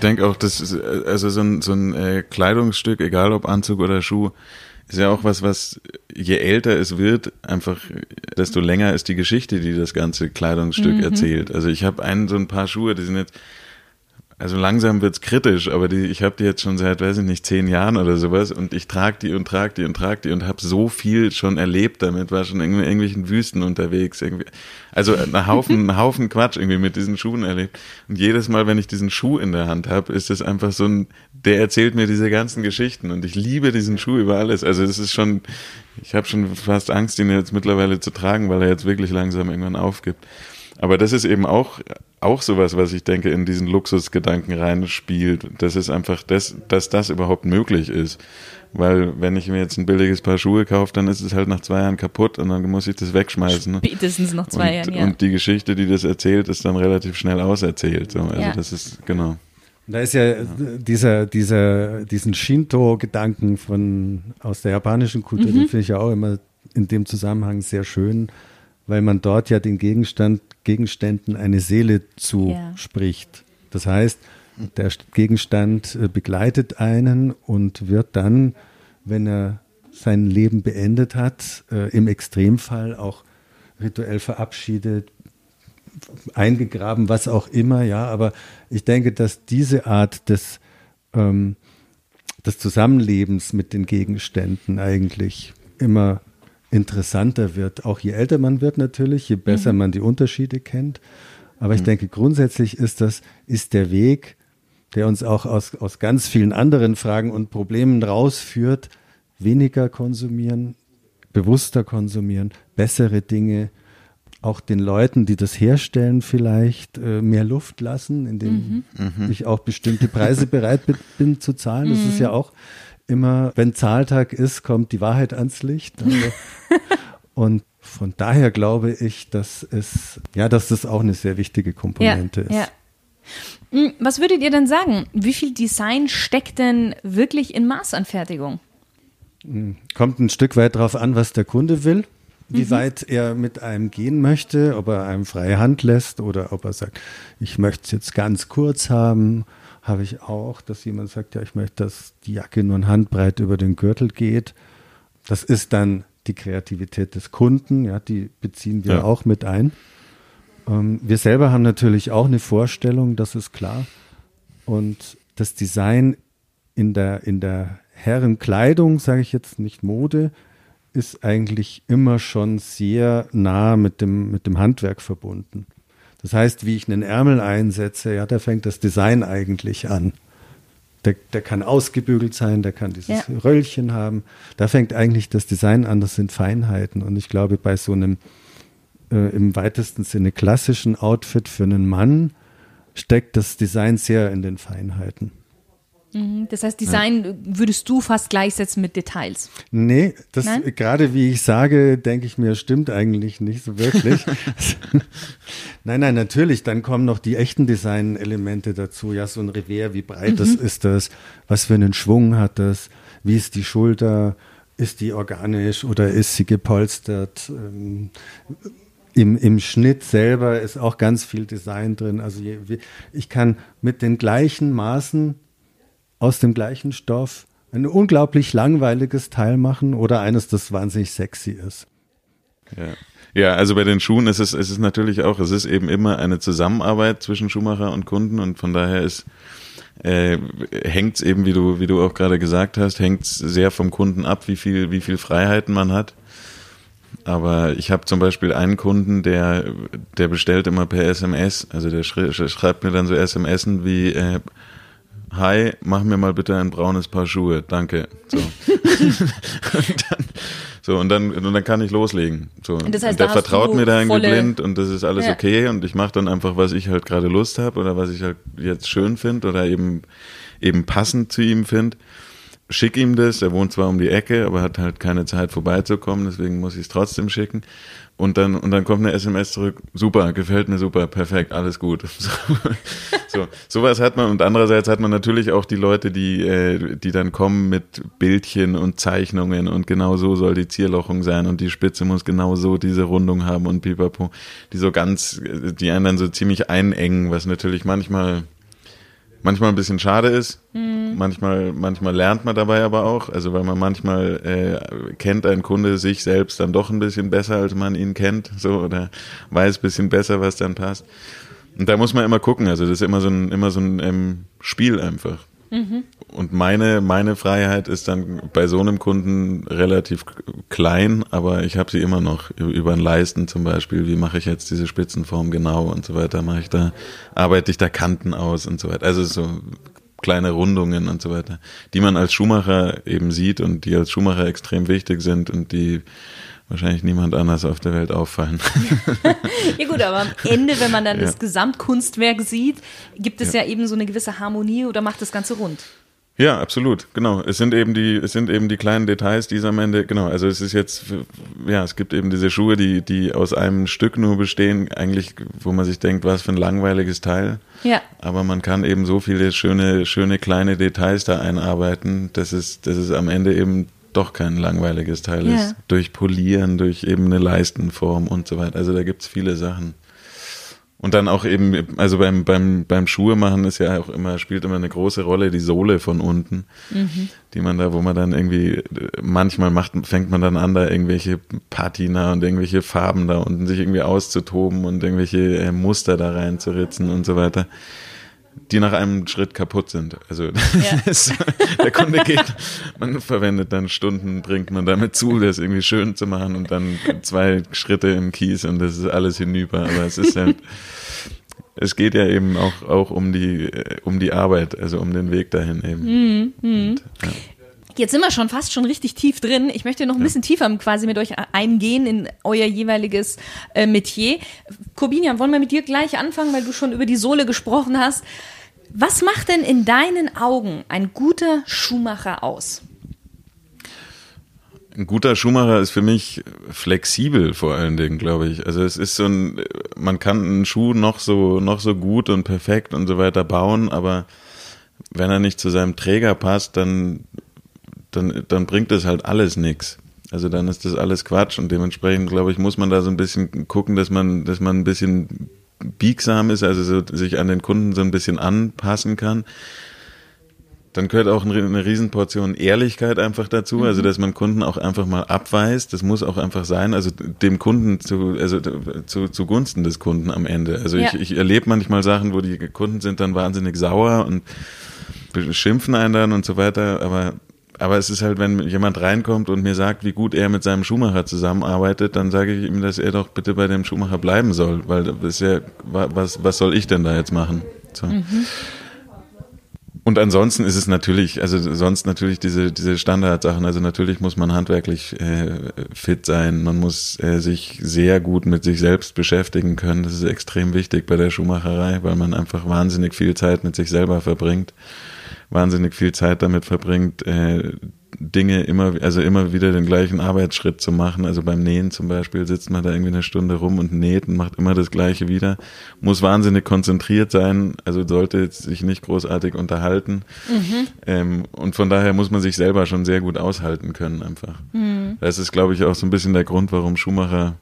denke auch, das ist, also so ein, so ein äh, Kleidungsstück, egal ob Anzug oder Schuh, ist ja auch was, was je älter es wird, einfach desto länger ist die Geschichte, die das ganze Kleidungsstück mhm. erzählt. Also ich habe einen so ein paar Schuhe, die sind jetzt also langsam wird's kritisch, aber die, ich habe die jetzt schon seit, weiß ich nicht, zehn Jahren oder sowas und ich trage die und trage die und trage die und habe so viel schon erlebt damit, war schon in irgendwelchen Wüsten unterwegs, irgendwie. Also ein Haufen, ein Haufen Quatsch irgendwie mit diesen Schuhen erlebt. Und jedes Mal, wenn ich diesen Schuh in der Hand habe, ist es einfach so ein, der erzählt mir diese ganzen Geschichten und ich liebe diesen Schuh über alles. Also es ist schon, ich habe schon fast Angst, ihn jetzt mittlerweile zu tragen, weil er jetzt wirklich langsam irgendwann aufgibt. Aber das ist eben auch, auch sowas, was ich denke, in diesen Luxusgedanken reinspielt. Das ist einfach das, dass das überhaupt möglich ist. Weil wenn ich mir jetzt ein billiges Paar Schuhe kaufe, dann ist es halt nach zwei Jahren kaputt und dann muss ich das wegschmeißen. Spätestens nach zwei und, Jahren, ja. Und die Geschichte, die das erzählt, ist dann relativ schnell auserzählt. So. Also ja. das ist, genau. Da ist ja, ja. dieser, dieser, diesen Shinto-Gedanken von, aus der japanischen Kultur, mhm. den finde ich ja auch immer in dem Zusammenhang sehr schön, weil man dort ja den Gegenstand Gegenständen eine Seele zuspricht. Ja. Das heißt, der Gegenstand äh, begleitet einen und wird dann, wenn er sein Leben beendet hat, äh, im Extremfall auch rituell verabschiedet, eingegraben, was auch immer, ja. Aber ich denke, dass diese Art des, ähm, des Zusammenlebens mit den Gegenständen eigentlich immer interessanter wird, auch je älter man wird natürlich, je besser mhm. man die Unterschiede kennt. Aber ich mhm. denke, grundsätzlich ist das, ist der Weg, der uns auch aus, aus ganz vielen anderen Fragen und Problemen rausführt, weniger konsumieren, bewusster konsumieren, bessere Dinge, auch den Leuten, die das herstellen, vielleicht äh, mehr Luft lassen, indem mhm. ich auch bestimmte Preise bereit bin zu zahlen. Das ist ja mhm. auch immer, wenn Zahltag ist, kommt die Wahrheit ans Licht. Also, und von daher glaube ich, dass es, ja, dass das auch eine sehr wichtige Komponente ja, ist. Ja. Hm, was würdet ihr denn sagen? Wie viel Design steckt denn wirklich in Maßanfertigung? Hm, kommt ein Stück weit darauf an, was der Kunde will, wie mhm. weit er mit einem gehen möchte, ob er einem freie Hand lässt oder ob er sagt, ich möchte es jetzt ganz kurz haben habe ich auch, dass jemand sagt, ja, ich möchte, dass die Jacke nur ein Handbreit über den Gürtel geht. Das ist dann die Kreativität des Kunden, ja, die beziehen wir ja. auch mit ein. Ähm, wir selber haben natürlich auch eine Vorstellung, das ist klar. Und das Design in der, in der Herrenkleidung, sage ich jetzt nicht Mode, ist eigentlich immer schon sehr nah mit dem, mit dem Handwerk verbunden. Das heißt, wie ich einen Ärmel einsetze, ja, da fängt das Design eigentlich an. Der, der kann ausgebügelt sein, der kann dieses ja. Röllchen haben. Da fängt eigentlich das Design an, das sind Feinheiten. Und ich glaube, bei so einem äh, im weitesten Sinne klassischen Outfit für einen Mann steckt das Design sehr in den Feinheiten. Mhm. Das heißt, Design ja. würdest du fast gleichsetzen mit Details? Nee, das gerade wie ich sage, denke ich mir, stimmt eigentlich nicht so wirklich. nein, nein, natürlich, dann kommen noch die echten Design-Elemente dazu. Ja, so ein Revers, wie breit mhm. das ist das? Was für einen Schwung hat das? Wie ist die Schulter? Ist die organisch oder ist sie gepolstert? Ähm, im, Im Schnitt selber ist auch ganz viel Design drin. Also ich kann mit den gleichen Maßen aus dem gleichen Stoff ein unglaublich langweiliges Teil machen oder eines, das wahnsinnig sexy ist. Ja. Ja, also bei den Schuhen ist es, ist es natürlich auch, es ist eben immer eine Zusammenarbeit zwischen Schuhmacher und Kunden und von daher ist äh, hängt es eben, wie du, wie du auch gerade gesagt hast, hängt sehr vom Kunden ab, wie viel, wie viel Freiheiten man hat. Aber ich habe zum Beispiel einen Kunden, der, der bestellt immer per SMS, also der schreibt mir dann so SMSen wie äh, Hi, mach mir mal bitte ein braunes Paar Schuhe, danke. So. und dann, so, und dann, und dann kann ich loslegen. So. Das heißt, und der da vertraut mir da irgendwie blind und das ist alles ja. okay und ich mache dann einfach, was ich halt gerade Lust habe oder was ich halt jetzt schön finde oder eben, eben passend zu ihm finde. Schick ihm das, er wohnt zwar um die Ecke, aber hat halt keine Zeit vorbeizukommen, deswegen muss ich es trotzdem schicken. Und dann, und dann kommt eine SMS zurück, super, gefällt mir super, perfekt, alles gut. So, so, sowas hat man und andererseits hat man natürlich auch die Leute, die, äh, die dann kommen mit Bildchen und Zeichnungen und genau so soll die Zierlochung sein und die Spitze muss genau so diese Rundung haben und pipapo, die so ganz, die einen dann so ziemlich einengen, was natürlich manchmal manchmal ein bisschen schade ist. Mhm. Manchmal, manchmal lernt man dabei aber auch. Also weil man manchmal äh, kennt ein Kunde sich selbst dann doch ein bisschen besser, als man ihn kennt, so oder weiß ein bisschen besser, was dann passt. Und da muss man immer gucken. Also das ist immer so ein, immer so ein ähm, Spiel einfach. Mhm. Und meine, meine Freiheit ist dann bei so einem Kunden relativ klein, aber ich habe sie immer noch über den Leisten zum Beispiel. Wie mache ich jetzt diese Spitzenform genau und so weiter? Mache ich da, arbeite ich da Kanten aus und so weiter. Also so kleine Rundungen und so weiter, die man als Schuhmacher eben sieht und die als Schuhmacher extrem wichtig sind und die wahrscheinlich niemand anders auf der Welt auffallen. ja gut, aber am Ende, wenn man dann ja. das Gesamtkunstwerk sieht, gibt es ja. ja eben so eine gewisse Harmonie oder macht das Ganze rund. Ja, absolut, genau. Es sind eben die, es sind eben die kleinen Details, die es am Ende, genau. Also es ist jetzt, ja, es gibt eben diese Schuhe, die, die aus einem Stück nur bestehen, eigentlich, wo man sich denkt, was für ein langweiliges Teil. Ja. Aber man kann eben so viele schöne, schöne kleine Details da einarbeiten, dass es, dass es am Ende eben doch kein langweiliges Teil ja. ist. Durch Polieren, durch eben eine Leistenform und so weiter. Also da gibt's viele Sachen. Und dann auch eben, also beim, beim, beim Schuhe machen ist ja auch immer, spielt immer eine große Rolle die Sohle von unten, mhm. die man da, wo man dann irgendwie, manchmal macht, fängt man dann an, da irgendwelche Patina und irgendwelche Farben da unten sich irgendwie auszutoben und irgendwelche äh, Muster da reinzuritzen und so weiter die nach einem Schritt kaputt sind. Also ja. ist, der Kunde geht, man verwendet dann Stunden, bringt man damit zu, das irgendwie schön zu machen und dann zwei Schritte im Kies und das ist alles hinüber. Aber es ist halt, es geht ja eben auch, auch um die, um die Arbeit, also um den Weg dahin eben. Mhm. mhm. Und, ja. Jetzt sind wir schon fast schon richtig tief drin. Ich möchte noch ein bisschen tiefer quasi mit euch eingehen in euer jeweiliges äh, Metier. Corbinian, wollen wir mit dir gleich anfangen, weil du schon über die Sohle gesprochen hast. Was macht denn in deinen Augen ein guter Schuhmacher aus? Ein guter Schuhmacher ist für mich flexibel vor allen Dingen, glaube ich. Also es ist so ein, man kann einen Schuh noch so, noch so gut und perfekt und so weiter bauen, aber wenn er nicht zu seinem Träger passt, dann, dann, dann bringt das halt alles nichts. Also dann ist das alles Quatsch und dementsprechend, glaube ich, muss man da so ein bisschen gucken, dass man, dass man ein bisschen biegsam ist, also so, sich an den Kunden so ein bisschen anpassen kann. Dann gehört auch eine Riesenportion Ehrlichkeit einfach dazu, mhm. also dass man Kunden auch einfach mal abweist. Das muss auch einfach sein, also dem Kunden zu, also zu, zugunsten des Kunden am Ende. Also ja. ich, ich erlebe manchmal Sachen, wo die Kunden sind dann wahnsinnig sauer und beschimpfen einen dann und so weiter, aber aber es ist halt, wenn jemand reinkommt und mir sagt, wie gut er mit seinem Schuhmacher zusammenarbeitet, dann sage ich ihm, dass er doch bitte bei dem Schuhmacher bleiben soll, weil das ist ja, was, was soll ich denn da jetzt machen? So. Mhm. Und ansonsten ist es natürlich, also sonst natürlich diese, diese Standardsachen, also natürlich muss man handwerklich äh, fit sein, man muss äh, sich sehr gut mit sich selbst beschäftigen können. Das ist extrem wichtig bei der Schuhmacherei, weil man einfach wahnsinnig viel Zeit mit sich selber verbringt wahnsinnig viel Zeit damit verbringt, äh, Dinge immer, also immer wieder den gleichen Arbeitsschritt zu machen. Also beim Nähen zum Beispiel sitzt man da irgendwie eine Stunde rum und näht und macht immer das Gleiche wieder. Muss wahnsinnig konzentriert sein, also sollte sich nicht großartig unterhalten. Mhm. Ähm, und von daher muss man sich selber schon sehr gut aushalten können einfach. Mhm. Das ist, glaube ich, auch so ein bisschen der Grund, warum Schuhmacher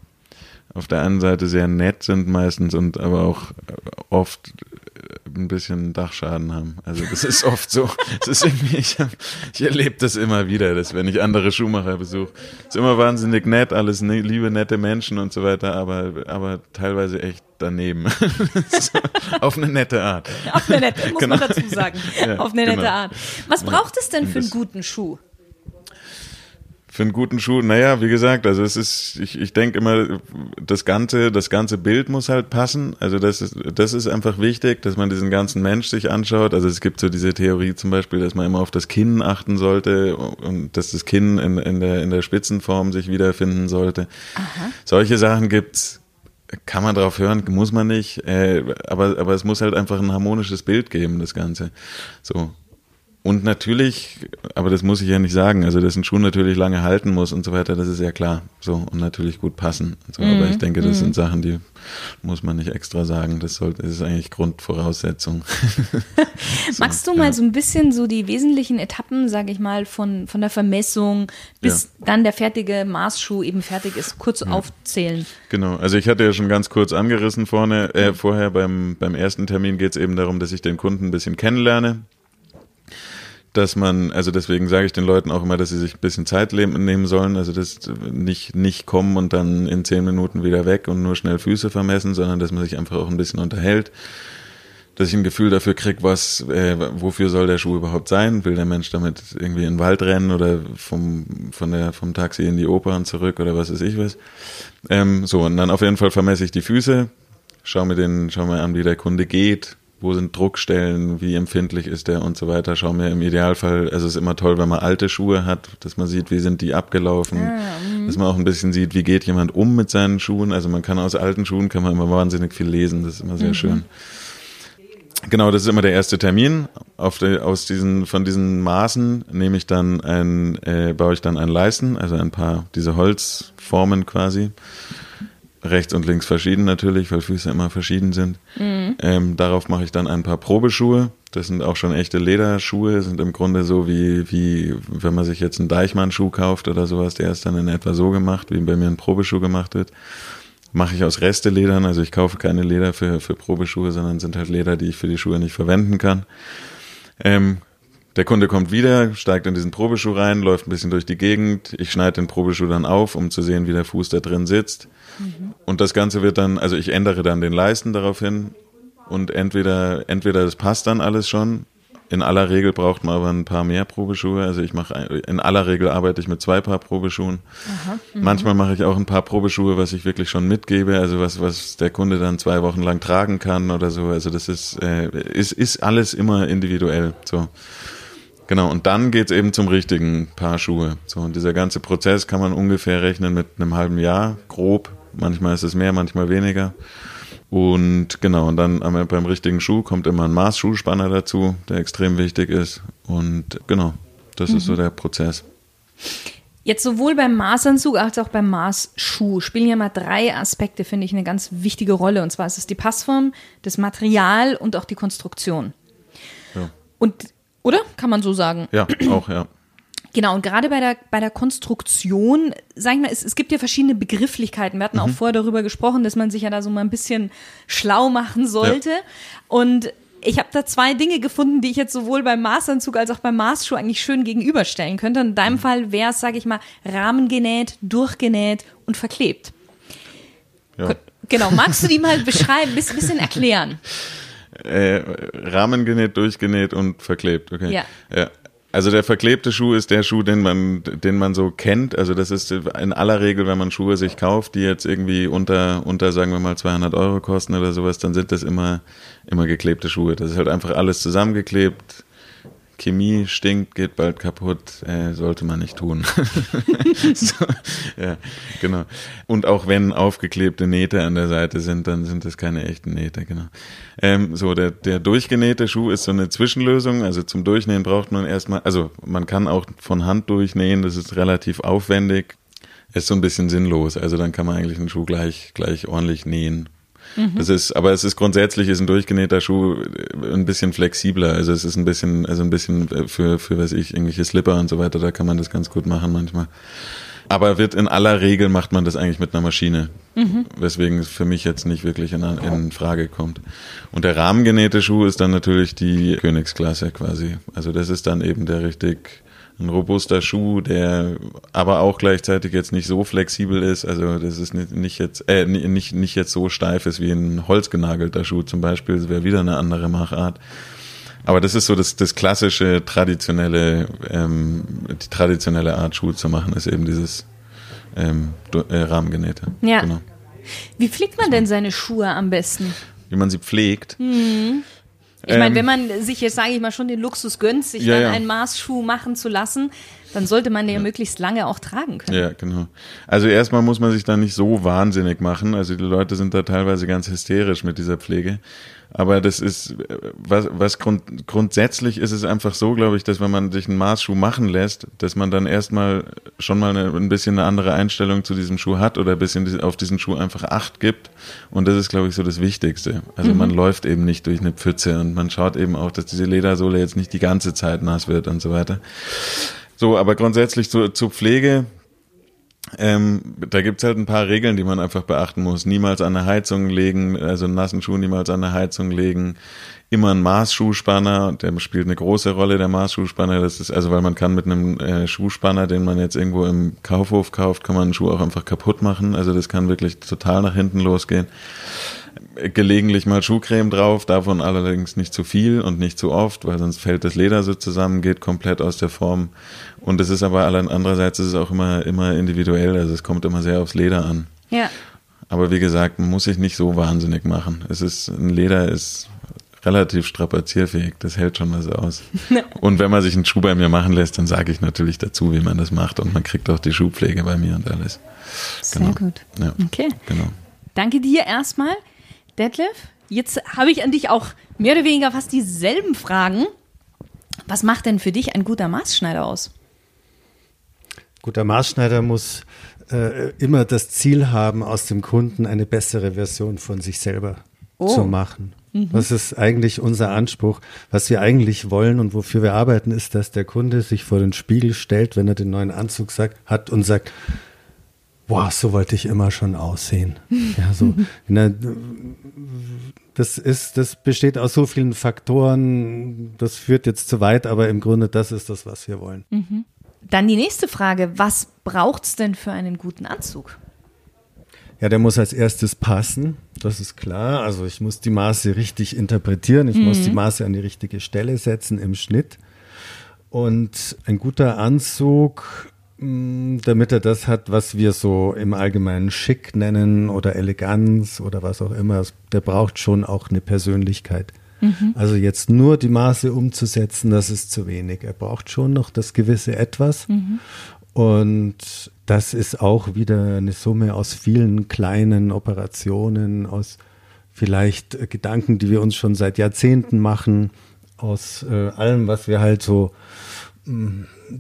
auf der einen Seite sehr nett sind meistens und aber auch oft ein bisschen Dachschaden haben. Also das ist oft so. Es ist irgendwie, ich, ich erlebe das immer wieder, dass wenn ich andere Schuhmacher besuche, ist immer wahnsinnig nett, alles ne, liebe, nette Menschen und so weiter, aber, aber teilweise echt daneben. Auf eine nette Art. Auf eine nette, muss genau. man dazu sagen. Ja, Auf eine nette genau. Art. Was braucht es denn für einen guten Schuh? Für einen guten Schuh, naja, wie gesagt, also es ist, ich, ich denke immer, das ganze, das ganze Bild muss halt passen. Also das ist, das ist einfach wichtig, dass man diesen ganzen Mensch sich anschaut. Also es gibt so diese Theorie zum Beispiel, dass man immer auf das Kinn achten sollte und dass das Kinn in, in der, in der Spitzenform sich wiederfinden sollte. Aha. Solche Sachen gibt's kann man drauf hören, muss man nicht, äh, aber, aber es muss halt einfach ein harmonisches Bild geben, das Ganze. So. Und natürlich, aber das muss ich ja nicht sagen, also dass ein Schuh natürlich lange halten muss und so weiter, das ist ja klar. So und natürlich gut passen. So, mm, aber ich denke, das mm. sind Sachen, die muss man nicht extra sagen. Das, sollte, das ist eigentlich Grundvoraussetzung. so, Magst du ja. mal so ein bisschen so die wesentlichen Etappen, sage ich mal, von, von der Vermessung bis ja. dann der fertige Maßschuh eben fertig ist, kurz ja. aufzählen? Genau, also ich hatte ja schon ganz kurz angerissen vorne, äh, vorher beim, beim ersten Termin geht es eben darum, dass ich den Kunden ein bisschen kennenlerne dass man, also deswegen sage ich den Leuten auch immer, dass sie sich ein bisschen Zeit nehmen sollen, also das nicht, nicht kommen und dann in zehn Minuten wieder weg und nur schnell Füße vermessen, sondern dass man sich einfach auch ein bisschen unterhält, dass ich ein Gefühl dafür kriege, was, äh, wofür soll der Schuh überhaupt sein? Will der Mensch damit irgendwie in den Wald rennen oder vom, von der, vom Taxi in die Oper und zurück oder was weiß ich was? Ähm, so, und dann auf jeden Fall vermesse ich die Füße, schau mir den, schau mir an, wie der Kunde geht, wo sind Druckstellen, wie empfindlich ist der und so weiter. Schau mir im Idealfall, also es ist immer toll, wenn man alte Schuhe hat, dass man sieht, wie sind die abgelaufen, ah, mhm. dass man auch ein bisschen sieht, wie geht jemand um mit seinen Schuhen. Also man kann aus alten Schuhen kann man immer wahnsinnig viel lesen, das ist immer sehr mhm. schön. Genau, das ist immer der erste Termin. Auf der, aus diesen, von diesen Maßen nehme ich dann ein, äh, baue ich dann ein Leisten, also ein paar diese Holzformen quasi rechts und links verschieden natürlich, weil Füße immer verschieden sind. Mhm. Ähm, darauf mache ich dann ein paar Probeschuhe. Das sind auch schon echte Lederschuhe, sind im Grunde so wie, wie wenn man sich jetzt einen Deichmann-Schuh kauft oder sowas, der ist dann in etwa so gemacht, wie bei mir ein Probeschuh gemacht wird. Mache ich aus Resteledern, also ich kaufe keine Leder für, für Probeschuhe, sondern sind halt Leder, die ich für die Schuhe nicht verwenden kann. Ähm, der Kunde kommt wieder, steigt in diesen Probeschuh rein, läuft ein bisschen durch die Gegend. Ich schneide den Probeschuh dann auf, um zu sehen, wie der Fuß da drin sitzt. Mhm. Und das Ganze wird dann, also ich ändere dann den Leisten daraufhin und entweder, entweder das passt dann alles schon. In aller Regel braucht man aber ein paar mehr Probeschuhe. Also ich mache, in aller Regel arbeite ich mit zwei Paar Probeschuhen. Aha, mhm. Manchmal mache ich auch ein paar Probeschuhe, was ich wirklich schon mitgebe, also was, was der Kunde dann zwei Wochen lang tragen kann oder so. Also das ist, äh, ist, ist alles immer individuell. So. Genau, und dann geht's eben zum richtigen Paar Schuhe. So, und dieser ganze Prozess kann man ungefähr rechnen mit einem halben Jahr, grob. Manchmal ist es mehr, manchmal weniger. Und genau, und dann beim richtigen Schuh kommt immer ein Maßschuhspanner dazu, der extrem wichtig ist. Und genau, das mhm. ist so mhm. der Prozess. Jetzt sowohl beim Maßanzug als auch beim Maßschuh spielen ja mal drei Aspekte, finde ich, eine ganz wichtige Rolle. Und zwar ist es die Passform, das Material und auch die Konstruktion. Ja. Und oder? Kann man so sagen. Ja, auch, ja. Genau, und gerade bei der, bei der Konstruktion, sag ich mal, es, es gibt ja verschiedene Begrifflichkeiten. Wir hatten mhm. auch vorher darüber gesprochen, dass man sich ja da so mal ein bisschen schlau machen sollte. Ja. Und ich habe da zwei Dinge gefunden, die ich jetzt sowohl beim Maßanzug als auch beim Maßschuh eigentlich schön gegenüberstellen könnte. Und in deinem mhm. Fall wäre es, sage ich mal, rahmengenäht, durchgenäht und verklebt. Ja. Genau, magst du die mal beschreiben, ein bisschen erklären? Äh, Rahmen genäht, durchgenäht und verklebt, okay. Ja. ja. Also der verklebte Schuh ist der Schuh, den man, den man so kennt. Also das ist in aller Regel, wenn man Schuhe sich kauft, die jetzt irgendwie unter, unter sagen wir mal 200 Euro kosten oder sowas, dann sind das immer, immer geklebte Schuhe. Das ist halt einfach alles zusammengeklebt, Chemie stinkt, geht bald kaputt, äh, sollte man nicht tun. so, ja, genau. Und auch wenn aufgeklebte Nähte an der Seite sind, dann sind das keine echten Nähte, genau. Ähm, so, der, der durchgenähte Schuh ist so eine Zwischenlösung. Also zum Durchnähen braucht man erstmal, also man kann auch von Hand durchnähen, das ist relativ aufwendig. Ist so ein bisschen sinnlos. Also dann kann man eigentlich einen Schuh gleich, gleich ordentlich nähen. Mhm. Das ist, aber es ist grundsätzlich ist ein durchgenähter Schuh ein bisschen flexibler. Also es ist ein bisschen, also ein bisschen für, für was ich, irgendwelche Slipper und so weiter, da kann man das ganz gut machen manchmal. Aber wird in aller Regel macht man das eigentlich mit einer Maschine. Mhm. Weswegen es für mich jetzt nicht wirklich in, in Frage kommt. Und der rahmengenähte Schuh ist dann natürlich die Königsklasse quasi. Also das ist dann eben der richtig ein robuster Schuh, der aber auch gleichzeitig jetzt nicht so flexibel ist. Also das ist nicht, nicht jetzt äh, nicht nicht jetzt so steif ist wie ein holzgenagelter Schuh zum Beispiel. Das wäre wieder eine andere Machart. Aber das ist so das, das klassische, traditionelle, ähm, die traditionelle Art, Schuhe zu machen, ist eben dieses ähm, äh, Rahmengenähte. Ja. Genau. Wie pflegt man denn seine Schuhe am besten? Wie man sie pflegt? Mhm. Ich meine, ähm, wenn man sich jetzt, sage ich mal, schon den Luxus gönnt, sich ja, dann ja. einen Maßschuh machen zu lassen, dann sollte man den ja. möglichst lange auch tragen können. Ja, genau. Also erstmal muss man sich da nicht so wahnsinnig machen. Also die Leute sind da teilweise ganz hysterisch mit dieser Pflege. Aber das ist, was, was grund, grundsätzlich ist es einfach so, glaube ich, dass wenn man sich einen Maßschuh machen lässt, dass man dann erstmal schon mal eine, ein bisschen eine andere Einstellung zu diesem Schuh hat oder ein bisschen auf diesen Schuh einfach Acht gibt. Und das ist, glaube ich, so das Wichtigste. Also mhm. man läuft eben nicht durch eine Pfütze und man schaut eben auch, dass diese Ledersohle jetzt nicht die ganze Zeit nass wird und so weiter. So, aber grundsätzlich zu, zur Pflege, ähm, da gibt's halt ein paar Regeln, die man einfach beachten muss. Niemals an eine Heizung legen, also nassen Schuh niemals an eine Heizung legen. Immer ein Maßschuhspanner, der spielt eine große Rolle, der Maßschuhspanner. Das ist also, weil man kann mit einem äh, Schuhspanner, den man jetzt irgendwo im Kaufhof kauft, kann man einen Schuh auch einfach kaputt machen. Also das kann wirklich total nach hinten losgehen gelegentlich mal Schuhcreme drauf, davon allerdings nicht zu viel und nicht zu oft, weil sonst fällt das Leder so zusammen, geht komplett aus der Form. Und es ist aber andererseits ist es auch immer, immer individuell, also es kommt immer sehr aufs Leder an. Ja. Aber wie gesagt, man muss sich nicht so wahnsinnig machen. Es ist, ein Leder ist relativ strapazierfähig, das hält schon was aus. und wenn man sich einen Schuh bei mir machen lässt, dann sage ich natürlich dazu, wie man das macht und man kriegt auch die Schuhpflege bei mir und alles. Sehr genau. gut. Ja, okay. Genau. Danke dir erstmal. Detlef, jetzt habe ich an dich auch mehr oder weniger fast dieselben Fragen. Was macht denn für dich ein guter Maßschneider aus? Guter Maßschneider muss äh, immer das Ziel haben, aus dem Kunden eine bessere Version von sich selber oh. zu machen. Mhm. Das ist eigentlich unser Anspruch. Was wir eigentlich wollen und wofür wir arbeiten, ist, dass der Kunde sich vor den Spiegel stellt, wenn er den neuen Anzug sagt, hat und sagt, boah, so wollte ich immer schon aussehen. Ja, so, der, das ist, das besteht aus so vielen Faktoren, das führt jetzt zu weit, aber im Grunde das ist das, was wir wollen. Mhm. Dann die nächste Frage, was braucht es denn für einen guten Anzug? Ja, der muss als erstes passen, das ist klar. Also ich muss die Maße richtig interpretieren, ich mhm. muss die Maße an die richtige Stelle setzen im Schnitt. Und ein guter Anzug damit er das hat, was wir so im Allgemeinen schick nennen oder Eleganz oder was auch immer. Der braucht schon auch eine Persönlichkeit. Mhm. Also jetzt nur die Maße umzusetzen, das ist zu wenig. Er braucht schon noch das gewisse Etwas. Mhm. Und das ist auch wieder eine Summe aus vielen kleinen Operationen, aus vielleicht Gedanken, die wir uns schon seit Jahrzehnten machen, aus äh, allem, was wir halt so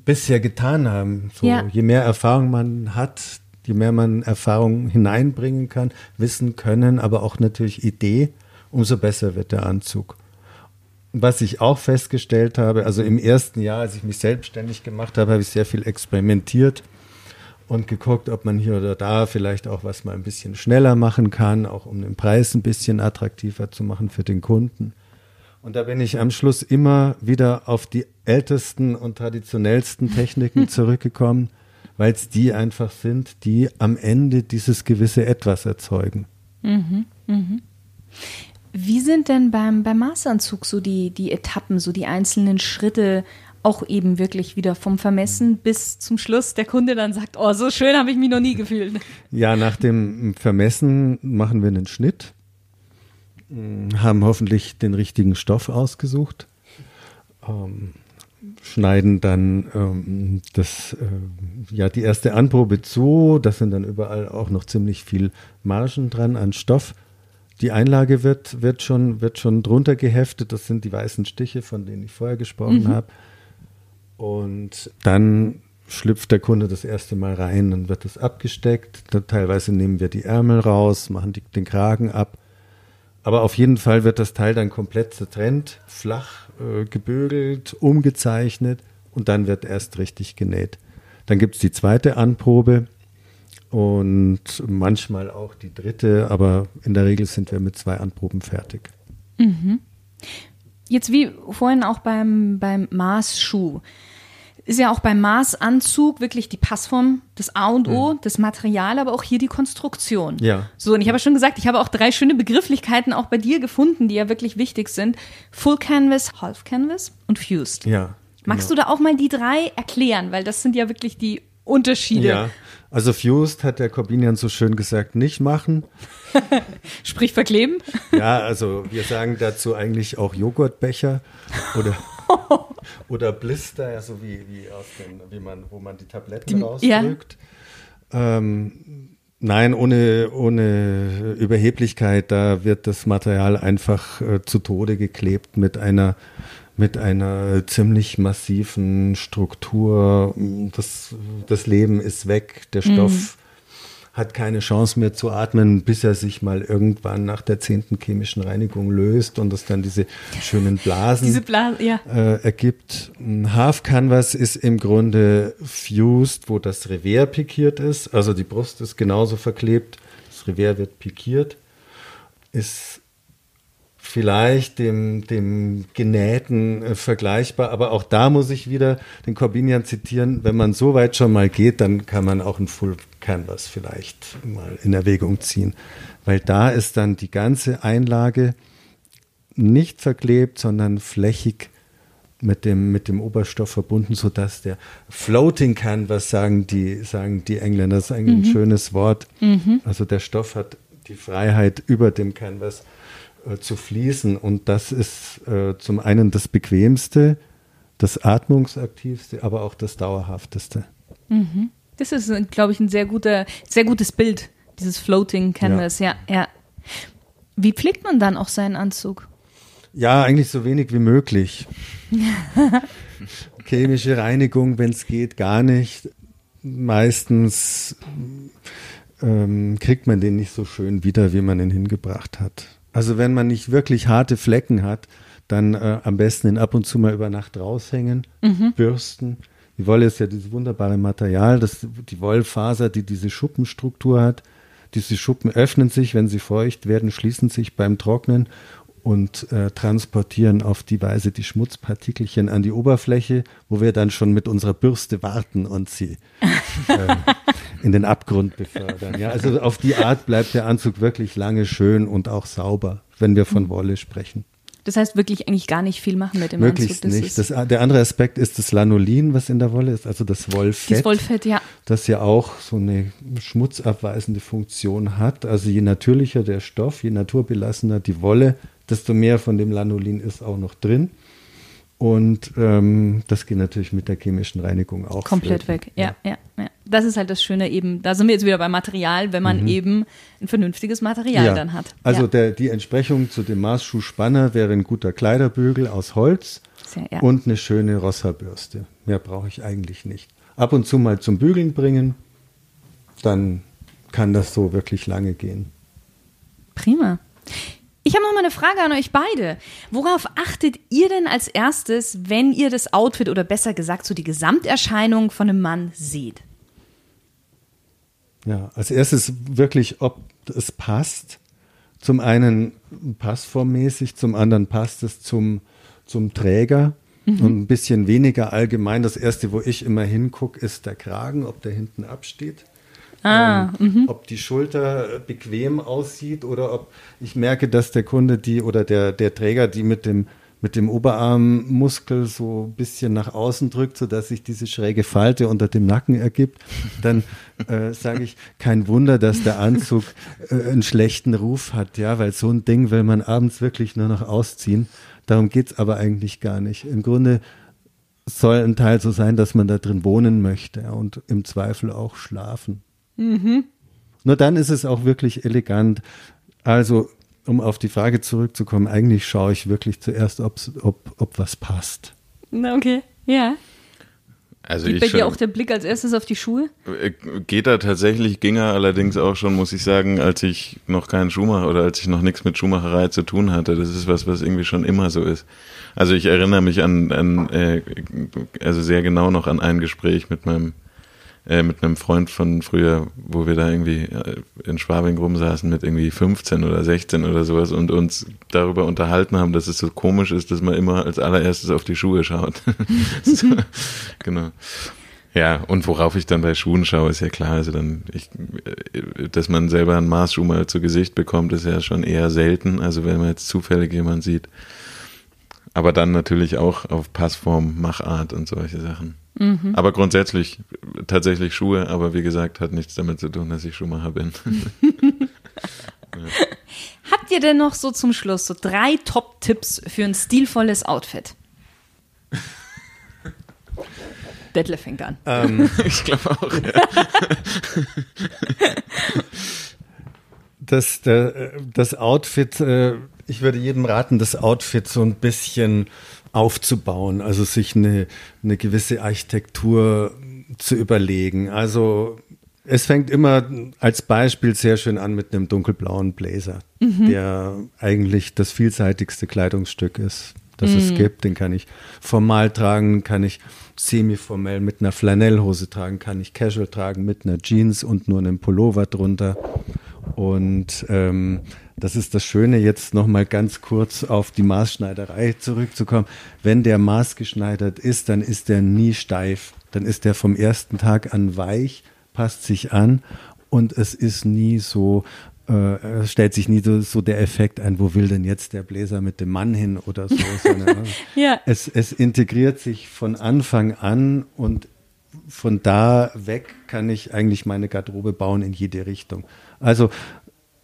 bisher getan haben. So, ja. Je mehr Erfahrung man hat, je mehr man Erfahrung hineinbringen kann, Wissen können, aber auch natürlich Idee, umso besser wird der Anzug. Was ich auch festgestellt habe, also im ersten Jahr, als ich mich selbstständig gemacht habe, habe ich sehr viel experimentiert und geguckt, ob man hier oder da vielleicht auch was mal ein bisschen schneller machen kann, auch um den Preis ein bisschen attraktiver zu machen für den Kunden. Und da bin ich am Schluss immer wieder auf die ältesten und traditionellsten Techniken zurückgekommen, weil es die einfach sind, die am Ende dieses gewisse Etwas erzeugen. Mhm, mhm. Wie sind denn beim, beim Maßanzug so die, die Etappen, so die einzelnen Schritte, auch eben wirklich wieder vom Vermessen bis zum Schluss der Kunde dann sagt, oh, so schön habe ich mich noch nie gefühlt. Ja, nach dem Vermessen machen wir einen Schnitt haben hoffentlich den richtigen Stoff ausgesucht, ähm, schneiden dann ähm, das, äh, ja, die erste Anprobe zu. Das sind dann überall auch noch ziemlich viel Margen dran an Stoff. Die Einlage wird, wird, schon, wird schon drunter geheftet. Das sind die weißen Stiche, von denen ich vorher gesprochen mhm. habe. Und dann schlüpft der Kunde das erste Mal rein, dann wird es abgesteckt. Dann teilweise nehmen wir die Ärmel raus, machen die, den Kragen ab aber auf jeden Fall wird das Teil dann komplett zertrennt, flach äh, gebügelt, umgezeichnet und dann wird erst richtig genäht. Dann gibt es die zweite Anprobe und manchmal auch die dritte, aber in der Regel sind wir mit zwei Anproben fertig. Mhm. Jetzt wie vorhin auch beim, beim Maßschuh ist ja auch beim Maßanzug wirklich die Passform das A und O, mhm. das Material, aber auch hier die Konstruktion. Ja. So, und ich habe schon gesagt, ich habe auch drei schöne Begrifflichkeiten auch bei dir gefunden, die ja wirklich wichtig sind. Full Canvas, Half Canvas und Fused. Ja. Magst genau. du da auch mal die drei erklären? Weil das sind ja wirklich die Unterschiede. Ja, also Fused hat der Corbinian so schön gesagt, nicht machen. Sprich verkleben? Ja, also wir sagen dazu eigentlich auch Joghurtbecher oder Oder Blister, ja, so wie, wie, aus den, wie man, wo man die Tabletten Die- rausdrückt. Ähm, nein, ohne, ohne Überheblichkeit, da wird das Material einfach äh, zu Tode geklebt mit einer, mit einer ziemlich massiven Struktur. Das, das Leben ist weg, der Stoff hat keine Chance mehr zu atmen, bis er sich mal irgendwann nach der zehnten chemischen Reinigung löst und es dann diese schönen Blasen Diese Blase, ja. äh, ergibt. Ein Half Canvas ist im Grunde fused, wo das Revers pikiert ist. Also die Brust ist genauso verklebt, das Revers wird pikiert. Ist vielleicht dem, dem Genähten äh, vergleichbar, aber auch da muss ich wieder den Corbinian zitieren, wenn man so weit schon mal geht, dann kann man auch ein Full Canvas vielleicht mal in Erwägung ziehen, weil da ist dann die ganze Einlage nicht verklebt, sondern flächig mit dem, mit dem Oberstoff verbunden, sodass der Floating Canvas, sagen die, sagen die Engländer, das ist eigentlich ein schönes Wort. Also der Stoff hat die Freiheit, über dem Canvas äh, zu fließen. Und das ist äh, zum einen das Bequemste, das Atmungsaktivste, aber auch das Dauerhafteste. Das ist, glaube ich, ein sehr guter, sehr gutes Bild, dieses Floating Canvas, ja. ja, Wie pflegt man dann auch seinen Anzug? Ja, eigentlich so wenig wie möglich. Chemische Reinigung, wenn es geht, gar nicht. Meistens ähm, kriegt man den nicht so schön wieder, wie man ihn hingebracht hat. Also wenn man nicht wirklich harte Flecken hat, dann äh, am besten ihn ab und zu mal über Nacht raushängen, bürsten. Die Wolle ist ja dieses wunderbare Material, das, die Wollfaser, die diese Schuppenstruktur hat. Diese Schuppen öffnen sich, wenn sie feucht werden, schließen sich beim Trocknen und äh, transportieren auf die Weise die Schmutzpartikelchen an die Oberfläche, wo wir dann schon mit unserer Bürste warten und sie äh, in den Abgrund befördern. Ja, also auf die Art bleibt der Anzug wirklich lange schön und auch sauber, wenn wir von Wolle sprechen. Das heißt wirklich eigentlich gar nicht viel machen mit dem Möglichst Anzug. nicht. Ist, Das, der andere Aspekt ist das Lanolin, was in der Wolle ist, also das Wollfett. dieses Wollfett, ja. das ja auch so eine schmutzabweisende Funktion hat. Also je natürlicher der Stoff, je naturbelassener die Wolle, desto mehr von dem Lanolin ist auch noch drin. Und ähm, das geht natürlich mit der chemischen Reinigung auch. Komplett flöten. weg. Ja, ja, ja. Das ist halt das Schöne eben. Da sind wir jetzt wieder beim Material, wenn man eben ein vernünftiges Material Mhm. Ja. dann hat. Also ja. der, die Entsprechung zu dem Maßschuhspanner wäre ein guter Kleiderbügel aus Holz ja. und eine schöne Rossa-Bürste. Mehr brauche ich eigentlich nicht. Ab und zu mal zum Bügeln bringen, dann kann das so wirklich lange gehen. Prima. Ich habe noch mal eine Frage an euch beide. Worauf achtet ihr denn als erstes, wenn ihr das Outfit oder besser gesagt so die Gesamterscheinung von einem Mann seht? Ja, als erstes wirklich, ob es passt. Zum einen passformmäßig, zum anderen passt es zum, zum Träger. Und ein bisschen weniger allgemein. Das erste, wo ich immer hingucke, ist der Kragen, ob der hinten absteht. Ah, ähm, ob die Schulter bequem aussieht oder ob ich merke, dass der Kunde die oder der, der Träger die mit dem, mit dem Oberarmmuskel so ein bisschen nach außen drückt, sodass sich diese schräge Falte unter dem Nacken ergibt, dann äh, sage ich, kein Wunder, dass der Anzug äh, einen schlechten Ruf hat, ja, weil so ein Ding will man abends wirklich nur noch ausziehen. Darum geht's aber eigentlich gar nicht. Im Grunde soll ein Teil so sein, dass man da drin wohnen möchte ja, und im Zweifel auch schlafen. Nur dann ist es auch wirklich elegant. Also, um auf die Frage zurückzukommen, eigentlich schaue ich wirklich zuerst, ob's, ob, ob was passt. Na, okay. Ja. Also Geht ich bei dir auch der Blick als erstes auf die Schuhe? Äh, Geht da tatsächlich, ging er allerdings auch schon, muss ich sagen, als ich noch keinen Schuhmacher oder als ich noch nichts mit Schuhmacherei zu tun hatte. Das ist was, was irgendwie schon immer so ist. Also ich erinnere mich an, an äh, also sehr genau noch an ein Gespräch mit meinem äh, mit einem Freund von früher, wo wir da irgendwie äh, in Schwabing rumsaßen mit irgendwie 15 oder 16 oder sowas und uns darüber unterhalten haben, dass es so komisch ist, dass man immer als allererstes auf die Schuhe schaut. so, genau. Ja, und worauf ich dann bei Schuhen schaue, ist ja klar, also dann, ich, äh, dass man selber einen Maßschuh mal zu Gesicht bekommt, ist ja schon eher selten, also wenn man jetzt zufällig jemanden sieht. Aber dann natürlich auch auf Passform, Machart und solche Sachen. Aber grundsätzlich tatsächlich Schuhe, aber wie gesagt, hat nichts damit zu tun, dass ich Schuhmacher bin. Habt ihr denn noch so zum Schluss so drei Top-Tipps für ein stilvolles Outfit? Detlef fängt an. Ähm, Ich glaube auch. Ja. das, der, das Outfit, äh, ich würde jedem raten, das Outfit so ein bisschen aufzubauen, also sich eine, eine gewisse Architektur zu überlegen. Also es fängt immer als Beispiel sehr schön an mit einem dunkelblauen Blazer, der eigentlich das vielseitigste Kleidungsstück ist, das es gibt. Den kann ich formal tragen, kann ich semi-formell mit einer Flanellhose tragen, kann ich casual tragen mit einer Jeans und nur einem Pullover drunter. Und ähm, das ist das Schöne, jetzt nochmal ganz kurz auf die Maßschneiderei zurückzukommen. Wenn der maßgeschneidert ist, dann ist der nie steif. Dann ist der vom ersten Tag an weich, passt sich an und es ist nie so, äh, es stellt sich nie so, so der Effekt ein, wo will denn jetzt der Bläser mit dem Mann hin oder so. sondern, Ja. es, es integriert sich von Anfang an und von da weg kann ich eigentlich meine Garderobe bauen in jede Richtung. Also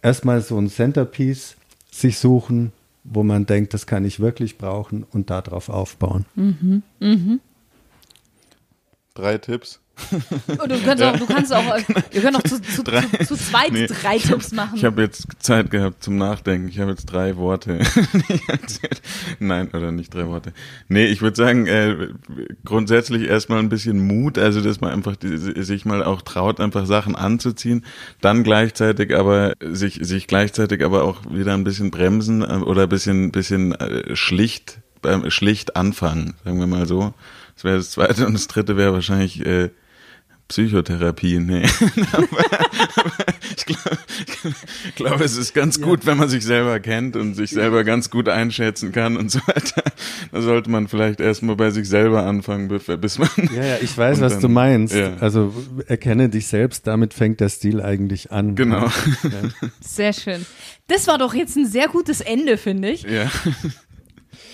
erstmal so ein Centerpiece sich suchen, wo man denkt, das kann ich wirklich brauchen und darauf aufbauen. Drei Tipps. Und du kannst auch, du kannst auch, äh, wir können auch zu, zu, Drei. zu, zu zweit Nee. drei Tipps machen. Ich habe jetzt Zeit gehabt zum Nachdenken. Ich habe jetzt drei Worte. Nein, oder nicht drei Worte. Nee, ich würde sagen, äh, grundsätzlich erstmal ein bisschen Mut, also dass man einfach die, sich mal auch traut, einfach Sachen anzuziehen, dann gleichzeitig aber sich, sich gleichzeitig aber auch wieder ein bisschen bremsen äh, oder ein bisschen, bisschen äh, schlicht, beim schlicht anfangen, sagen wir mal so. Das wäre das zweite und das dritte wäre wahrscheinlich äh, Psychotherapie, nee. ich glaube, ich glaube, es ist ganz gut, wenn man sich selber kennt und sich selber ganz gut einschätzen kann und so weiter. Da sollte man vielleicht erstmal bei sich selber anfangen, bis bis man. Ja, ja, ich weiß, was dann- du meinst. ja. Also erkenne dich selbst, damit fängt der Stil eigentlich an. Genau. Sehr schön. Das war doch jetzt ein sehr gutes Ende, finde ich. Ja.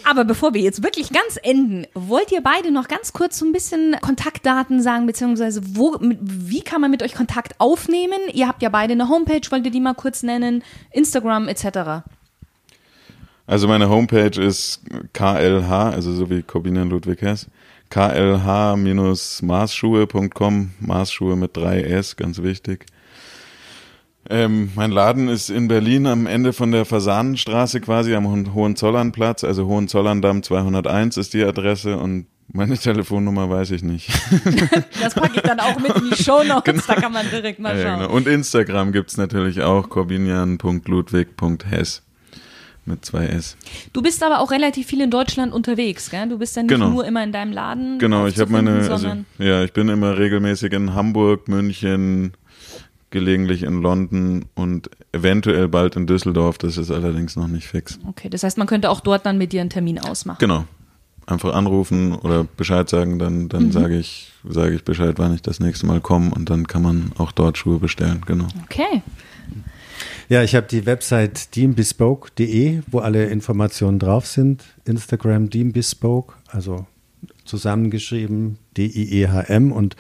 Aber bevor wir jetzt wirklich ganz enden, wollt ihr beide noch ganz kurz so ein bisschen Kontaktdaten sagen, beziehungsweise wo, wie kann man mit euch Kontakt aufnehmen? Ihr habt ja beide eine Homepage, wollt ihr die mal kurz nennen? Instagram etc. Also meine Homepage ist KLH, also so wie Corbinian Ludwig Hess. klh-maßschuhe.com, Maßschuhe mit drei S, ganz wichtig. Ähm, mein Laden ist in Berlin am Ende von der Fasanenstraße quasi am Ho- Hohenzollernplatz, also Hohenzollerndamm 201 ist die Adresse und meine Telefonnummer weiß ich nicht. Das packe ich dann auch mit in die Show Notes, da kann man direkt mal Ja, schauen. genau. Und Instagram gibt's natürlich auch, corbinian.ludwig.hess mit zwei S. Du bist aber auch relativ viel in Deutschland unterwegs, gell? Du bist ja nicht Genau. nur immer in deinem Laden. Genau, ich habe meine, also, ja, ich bin immer regelmäßig in Hamburg, München, gelegentlich in London und eventuell bald in Düsseldorf. Das ist allerdings noch nicht fix. okay, das heißt, man könnte auch dort dann mit dir einen Termin ausmachen. Genau. Einfach anrufen oder Bescheid sagen, dann, dann Mhm. sage ich, sage ich Bescheid, wann ich das nächste Mal komme und dann kann man auch dort Schuhe bestellen. Genau. Okay. Ja, ich habe die Website deambespoke.de, wo alle Informationen drauf sind. Instagram deambespoke, also zusammengeschrieben D-I-E-H-M und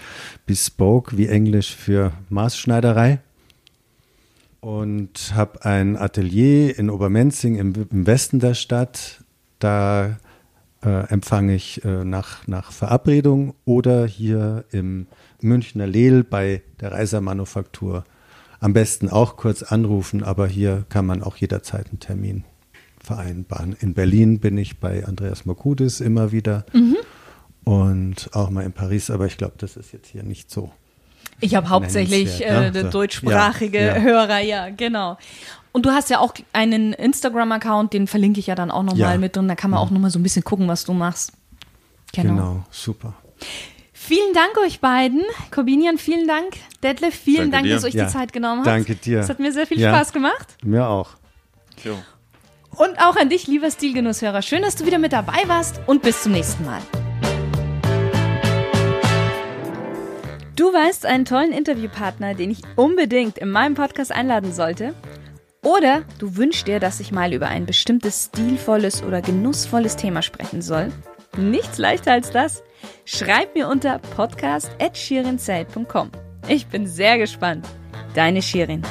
bespoke wie Englisch für Maßschneiderei. Und habe ein Atelier in Obermenzing im, im Westen der Stadt. Da äh, empfange ich äh, nach, nach Verabredung oder hier im Münchner Lehl bei der Reiser Manufaktur. Am besten auch kurz anrufen, aber hier kann man auch jederzeit einen Termin vereinbaren. In Berlin bin ich bei Andreas Mokudis immer wieder und auch mal in Paris, aber ich glaube, das ist jetzt hier nicht so. Ich habe hauptsächlich Nennenswert, äh, ja, der so. deutschsprachige Ja, ja. Hörer, ja, genau. Und du hast ja auch einen Instagram-Account, den verlinke ich ja dann auch nochmal Ja. Mhm. mit und da kann man auch nochmal so ein bisschen gucken, was du machst. Genau. Genau, super. Vielen Dank euch beiden. Corbinian, vielen Dank. Detlef, vielen Danke Dank, dir. dass ihr euch Ja, die Zeit genommen habt. danke dir. Es hat mir sehr viel Ja. Spaß gemacht. Mir auch. Jo. Und auch an dich, lieber Stilgenusshörer. Schön, dass du wieder mit dabei warst und bis zum nächsten Mal. Du weißt einen tollen Interviewpartner, den ich unbedingt in meinem Podcast einladen sollte? Oder du wünschst dir, dass ich mal über ein bestimmtes stilvolles oder genussvolles Thema sprechen soll? Nichts leichter als das. Schreib mir unter podcast.shirinzeit.com. Ich bin sehr gespannt. Deine Shirin.